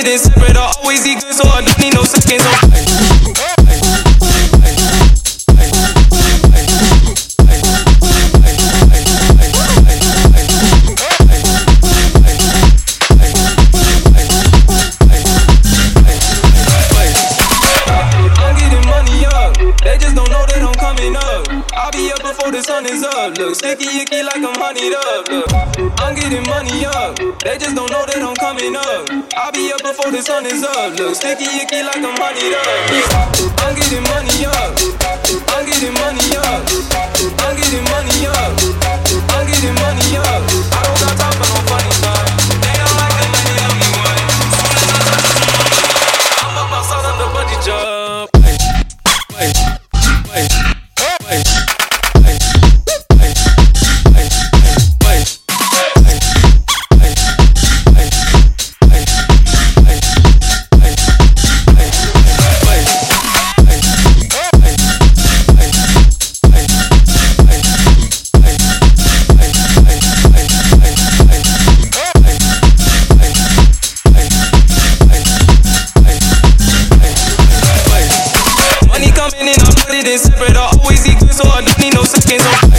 it in separate. I always eat good, so I don't need no seconds. So the sun is up. Look, sticky icky like I'm honeyed up. Look, I'm getting money up. They just don't know that I'm coming up. I'll be up before the sun is up. Look, sticky icky like I'm honeyed up. I'm getting money up. I'm getting money up. I'm seconds.